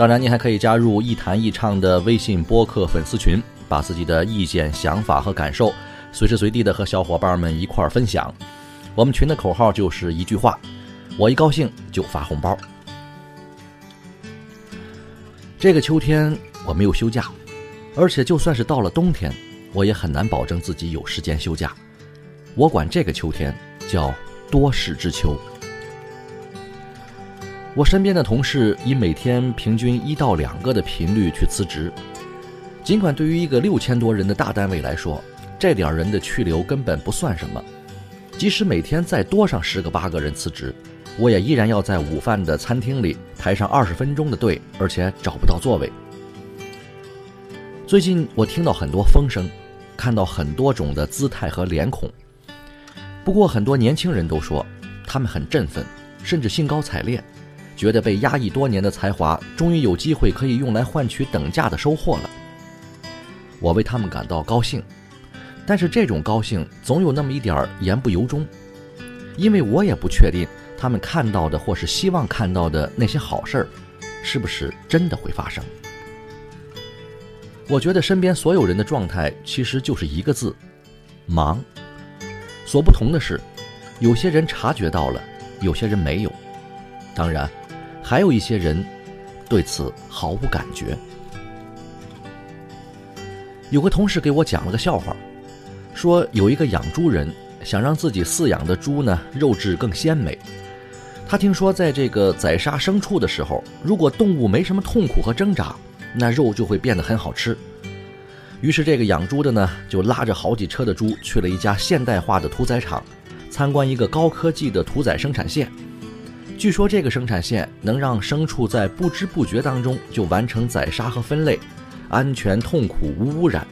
当然，您还可以加入“一谈一唱”的微信播客粉丝群，把自己的意见、想法和感受随时随地的和小伙伴们一块儿分享。我们群的口号就是一句话：我一高兴就发红包。这个秋天我没有休假，而且就算是到了冬天，我也很难保证自己有时间休假。我管这个秋天叫多事之秋。我身边的同事以每天平均一到两个的频率去辞职，尽管对于一个六千多人的大单位来说，这点人的去留根本不算什么。即使每天再多上十个八个人辞职，我也依然要在午饭的餐厅里排上二十分钟的队，而且找不到座位。最近我听到很多风声，看到很多种的姿态和脸孔。不过，很多年轻人都说，他们很振奋，甚至兴高采烈，觉得被压抑多年的才华终于有机会可以用来换取等价的收获了。我为他们感到高兴，但是这种高兴总有那么一点儿言不由衷，因为我也不确定他们看到的或是希望看到的那些好事儿，是不是真的会发生。我觉得身边所有人的状态其实就是一个字：忙。所不同的是，有些人察觉到了，有些人没有。当然，还有一些人对此毫无感觉。有个同事给我讲了个笑话，说有一个养猪人想让自己饲养的猪呢肉质更鲜美。他听说，在这个宰杀牲畜的时候，如果动物没什么痛苦和挣扎，那肉就会变得很好吃。于是，这个养猪的呢，就拉着好几车的猪去了一家现代化的屠宰场，参观一个高科技的屠宰生产线。据说，这个生产线能让牲畜在不知不觉当中就完成宰杀和分类，安全、痛苦、无污染，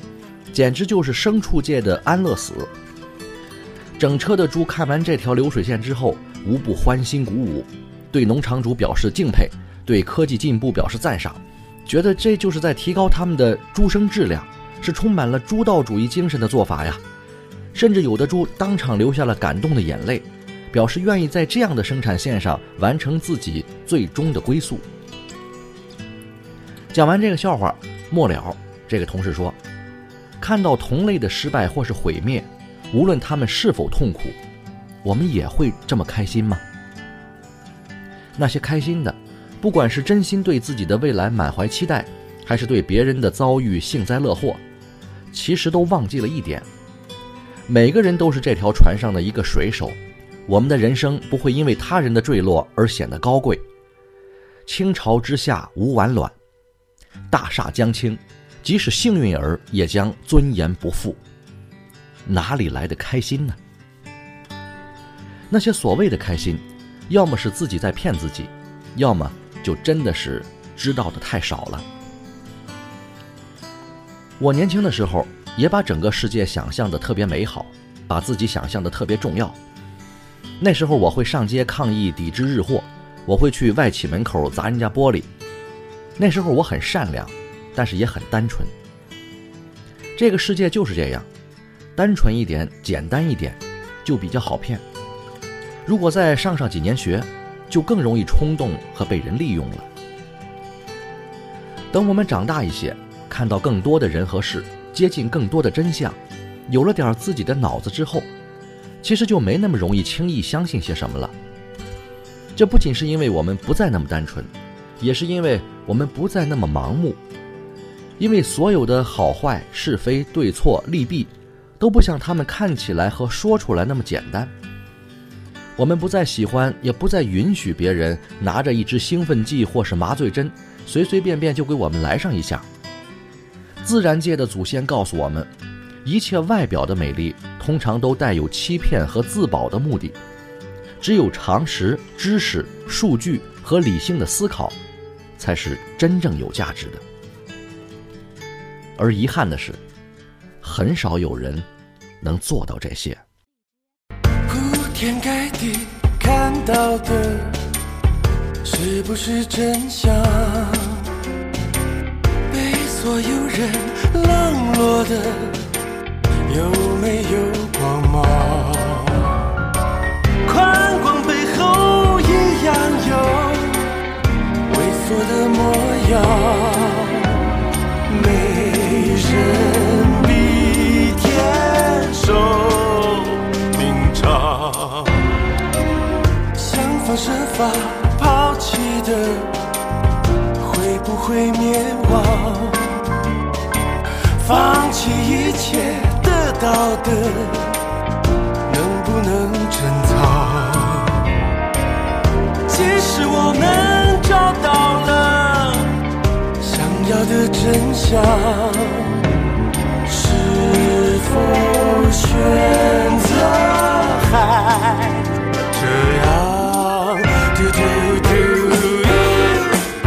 简直就是牲畜界的安乐死。整车的猪看完这条流水线之后，无不欢欣鼓舞，对农场主表示敬佩，对科技进步表示赞赏，觉得这就是在提高他们的猪生质量。是充满了猪道主义精神的做法呀，甚至有的猪当场流下了感动的眼泪，表示愿意在这样的生产线上完成自己最终的归宿。讲完这个笑话，末了，这个同事说：“看到同类的失败或是毁灭，无论他们是否痛苦，我们也会这么开心吗？那些开心的，不管是真心对自己的未来满怀期待，还是对别人的遭遇幸灾乐祸。”其实都忘记了一点，每个人都是这条船上的一个水手，我们的人生不会因为他人的坠落而显得高贵。倾巢之下无完卵，大厦将倾，即使幸运儿也将尊严不复。哪里来的开心呢？那些所谓的开心，要么是自己在骗自己，要么就真的是知道的太少了。我年轻的时候，也把整个世界想象的特别美好，把自己想象的特别重要。那时候我会上街抗议抵制日货，我会去外企门口砸人家玻璃。那时候我很善良，但是也很单纯。这个世界就是这样，单纯一点、简单一点，就比较好骗。如果再上上几年学，就更容易冲动和被人利用了。等我们长大一些。看到更多的人和事，接近更多的真相，有了点自己的脑子之后，其实就没那么容易轻易相信些什么了。这不仅是因为我们不再那么单纯，也是因为我们不再那么盲目。因为所有的好坏、是非、对错、利弊，都不像他们看起来和说出来那么简单。我们不再喜欢，也不再允许别人拿着一支兴奋剂或是麻醉针，随随便便就给我们来上一下。自然界的祖先告诉我们，一切外表的美丽，通常都带有欺骗和自保的目的。只有常识、知识、数据和理性的思考，才是真正有价值的。而遗憾的是，很少有人能做到这些。铺天盖地看到的，是不是真相？被所有人冷落的，有没有光芒？宽广背后一样有猥琐的模样。没人比天手名长，想方设法抛弃的，会不会灭亡？放弃一切到的，能不能珍藏？即使我们找到了想要的真相，是否选择还这样？嘟嘟嘟嘟，到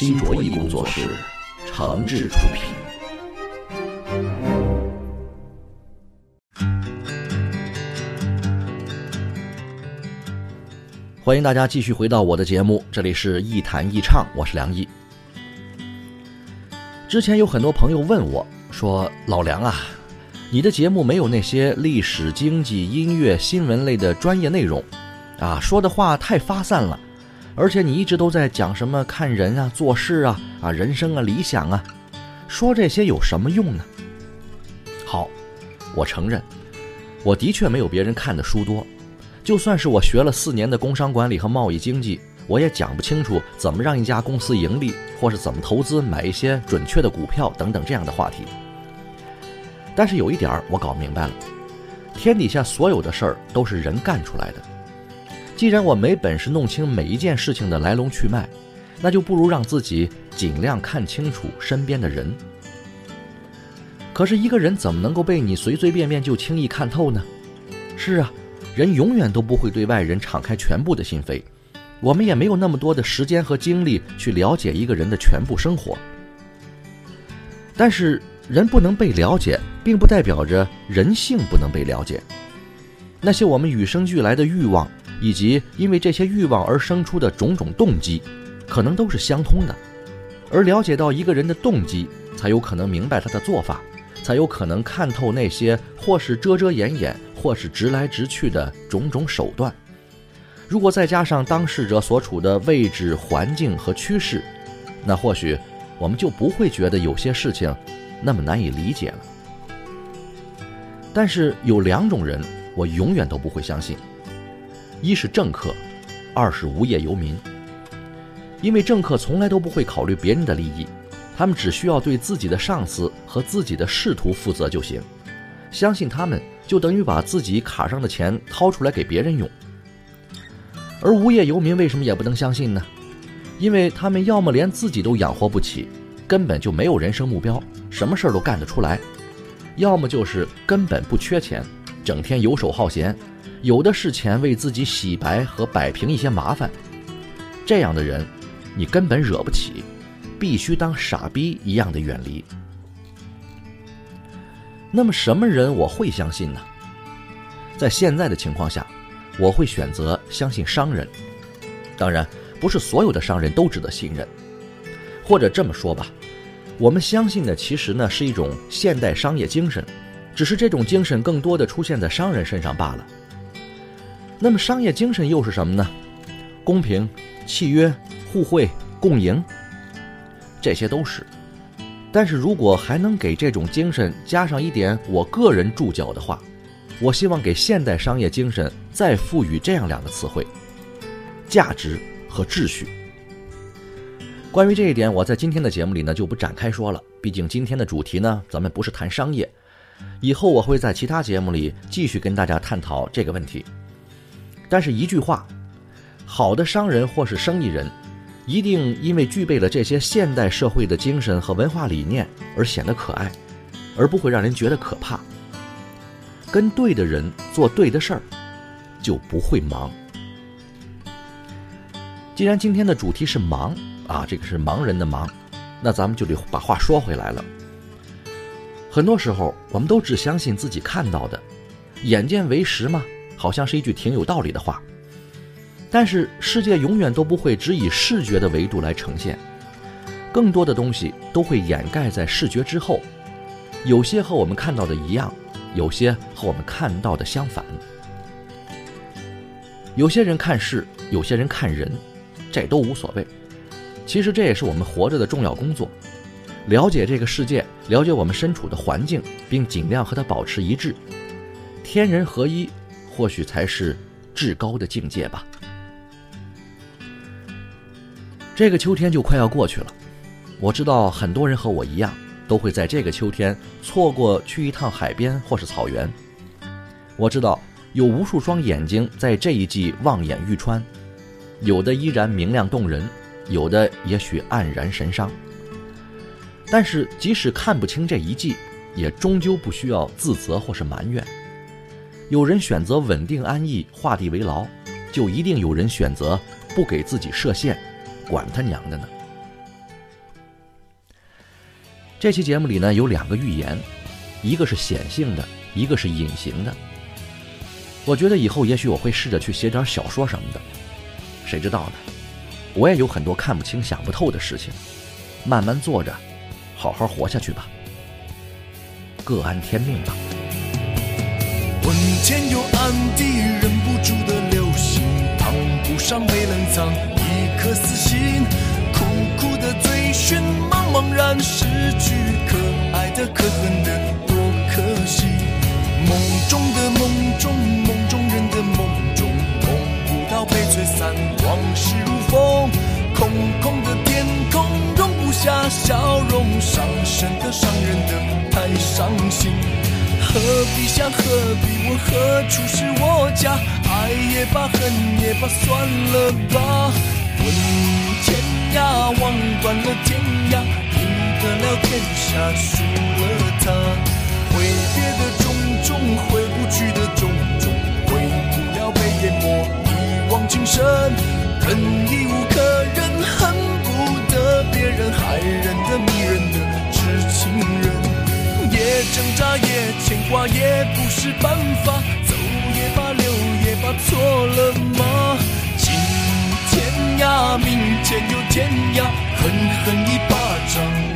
新卓艺工作室诚挚出品。欢迎大家继续回到我的节目，这里是一谈一唱，我是梁毅。之前有很多朋友问我说：“老梁啊，你的节目没有那些历史、经济、音乐、新闻类的专业内容，啊，说的话太发散了。”而且你一直都在讲什么看人啊、做事啊、啊人生啊、理想啊，说这些有什么用呢？好，我承认，我的确没有别人看的书多。就算是我学了四年的工商管理和贸易经济，我也讲不清楚怎么让一家公司盈利，或是怎么投资买一些准确的股票等等这样的话题。但是有一点儿我搞明白了，天底下所有的事儿都是人干出来的。既然我没本事弄清每一件事情的来龙去脉，那就不如让自己尽量看清楚身边的人。可是，一个人怎么能够被你随随便便就轻易看透呢？是啊，人永远都不会对外人敞开全部的心扉，我们也没有那么多的时间和精力去了解一个人的全部生活。但是，人不能被了解，并不代表着人性不能被了解。那些我们与生俱来的欲望。以及因为这些欲望而生出的种种动机，可能都是相通的。而了解到一个人的动机，才有可能明白他的做法，才有可能看透那些或是遮遮掩掩，或是直来直去的种种手段。如果再加上当事者所处的位置、环境和趋势，那或许我们就不会觉得有些事情那么难以理解了。但是有两种人，我永远都不会相信。一是政客，二是无业游民。因为政客从来都不会考虑别人的利益，他们只需要对自己的上司和自己的仕途负责就行。相信他们就等于把自己卡上的钱掏出来给别人用。而无业游民为什么也不能相信呢？因为他们要么连自己都养活不起，根本就没有人生目标，什么事儿都干得出来；要么就是根本不缺钱，整天游手好闲，有的是钱为自己洗白和摆平一些麻烦。这样的人，你根本惹不起，必须当傻逼一样的远离。那么什么人我会相信呢？在现在的情况下。我会选择相信商人，当然不是所有的商人都值得信任，或者这么说吧，我们相信的其实呢是一种现代商业精神，只是这种精神更多的出现在商人身上罢了。那么商业精神又是什么呢？公平、契约、互惠、共赢，这些都是。但是如果还能给这种精神加上一点我个人注脚的话。我希望给现代商业精神再赋予这样两个词汇：价值和秩序。关于这一点，我在今天的节目里呢就不展开说了。毕竟今天的主题呢，咱们不是谈商业。以后我会在其他节目里继续跟大家探讨这个问题。但是，一句话，好的商人或是生意人，一定因为具备了这些现代社会的精神和文化理念而显得可爱，而不会让人觉得可怕。跟对的人做对的事儿，就不会忙。既然今天的主题是忙啊，这个是盲人的忙，那咱们就得把话说回来了。很多时候，我们都只相信自己看到的，眼见为实嘛，好像是一句挺有道理的话。但是世界永远都不会只以视觉的维度来呈现，更多的东西都会掩盖在视觉之后，有些和我们看到的一样。有些和我们看到的相反。有些人看事，有些人看人，这都无所谓。其实这也是我们活着的重要工作：了解这个世界，了解我们身处的环境，并尽量和它保持一致。天人合一，或许才是至高的境界吧。这个秋天就快要过去了，我知道很多人和我一样。都会在这个秋天错过去一趟海边或是草原。我知道有无数双眼睛在这一季望眼欲穿，有的依然明亮动人，有的也许黯然神伤。但是即使看不清这一季，也终究不需要自责或是埋怨。有人选择稳定安逸、画地为牢，就一定有人选择不给自己设限，管他娘的呢！这期节目里呢有两个预言，一个是显性的，一个是隐形的。我觉得以后也许我会试着去写点小说什么的，谁知道呢？我也有很多看不清、想不透的事情，慢慢做着，好好活下去吧，各安天命吧。昏天又暗地忍不住的流星，烫不上没冷藏一颗死心，苦苦的追寻。茫然失去，伤心。何必想，何必问，何处是我家？爱也罢，恨也罢，算了吧。问天涯，望断了天涯。赢得了天下，输了她。挥别的也，牵挂，也不是办法。走也罢，留也罢，错了吗？今天涯，明天又天涯，狠狠一巴掌。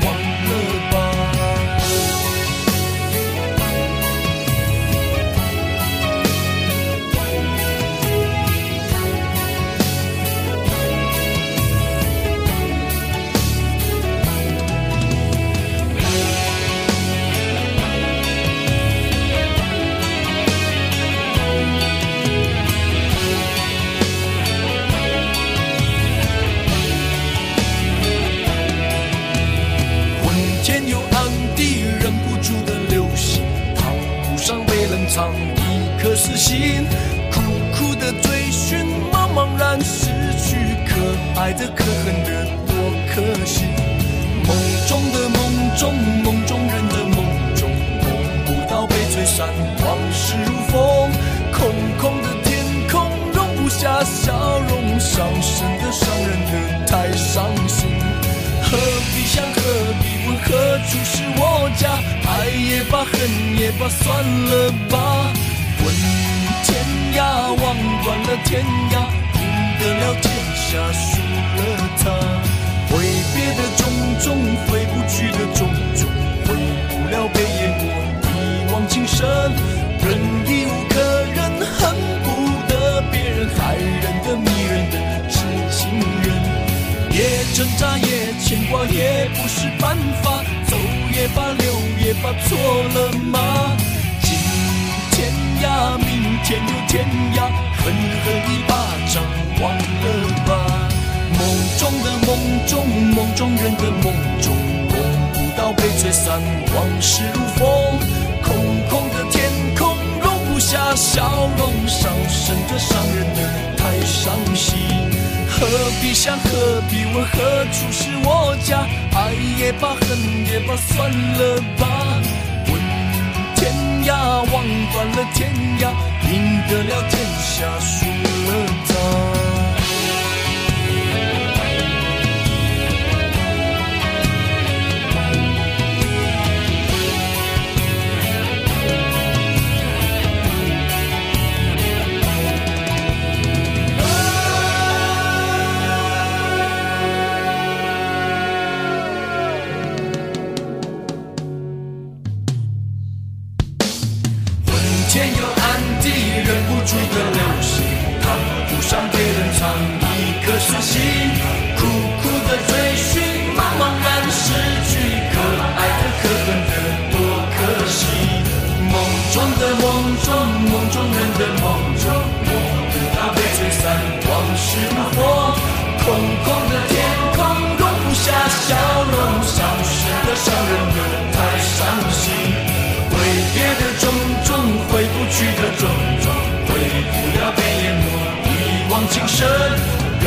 可惜。梦中的梦中，梦中人的梦中，梦不到被吹散，往事如风，空空的天空容不下笑容，伤神的伤人的太伤心。何必想，何必问，何处是我家？爱也罢，恨也罢，算了吧。问天涯，望断了天涯，赢得了天下，输了他。挥别的种种，挥不去的种种，回不了被淹没一往情深。忍已无可忍，恨不得别人害人的迷人的痴情人。也挣扎，也牵挂，也不是办法。走也罢，留也罢，错了吗？今天涯，明天又天涯，狠狠一巴掌，忘了。中，梦中人的梦中，梦不到被吹散，往事如风。空空的天空容不下笑容，伤神的伤人的太伤心。何必想，何必问，何处是我家？爱也罢，恨也罢，算了吧。问天涯，望断了天涯，赢得了天下，输了他。种种，回不去的种种，回不了被淹没一往情深。人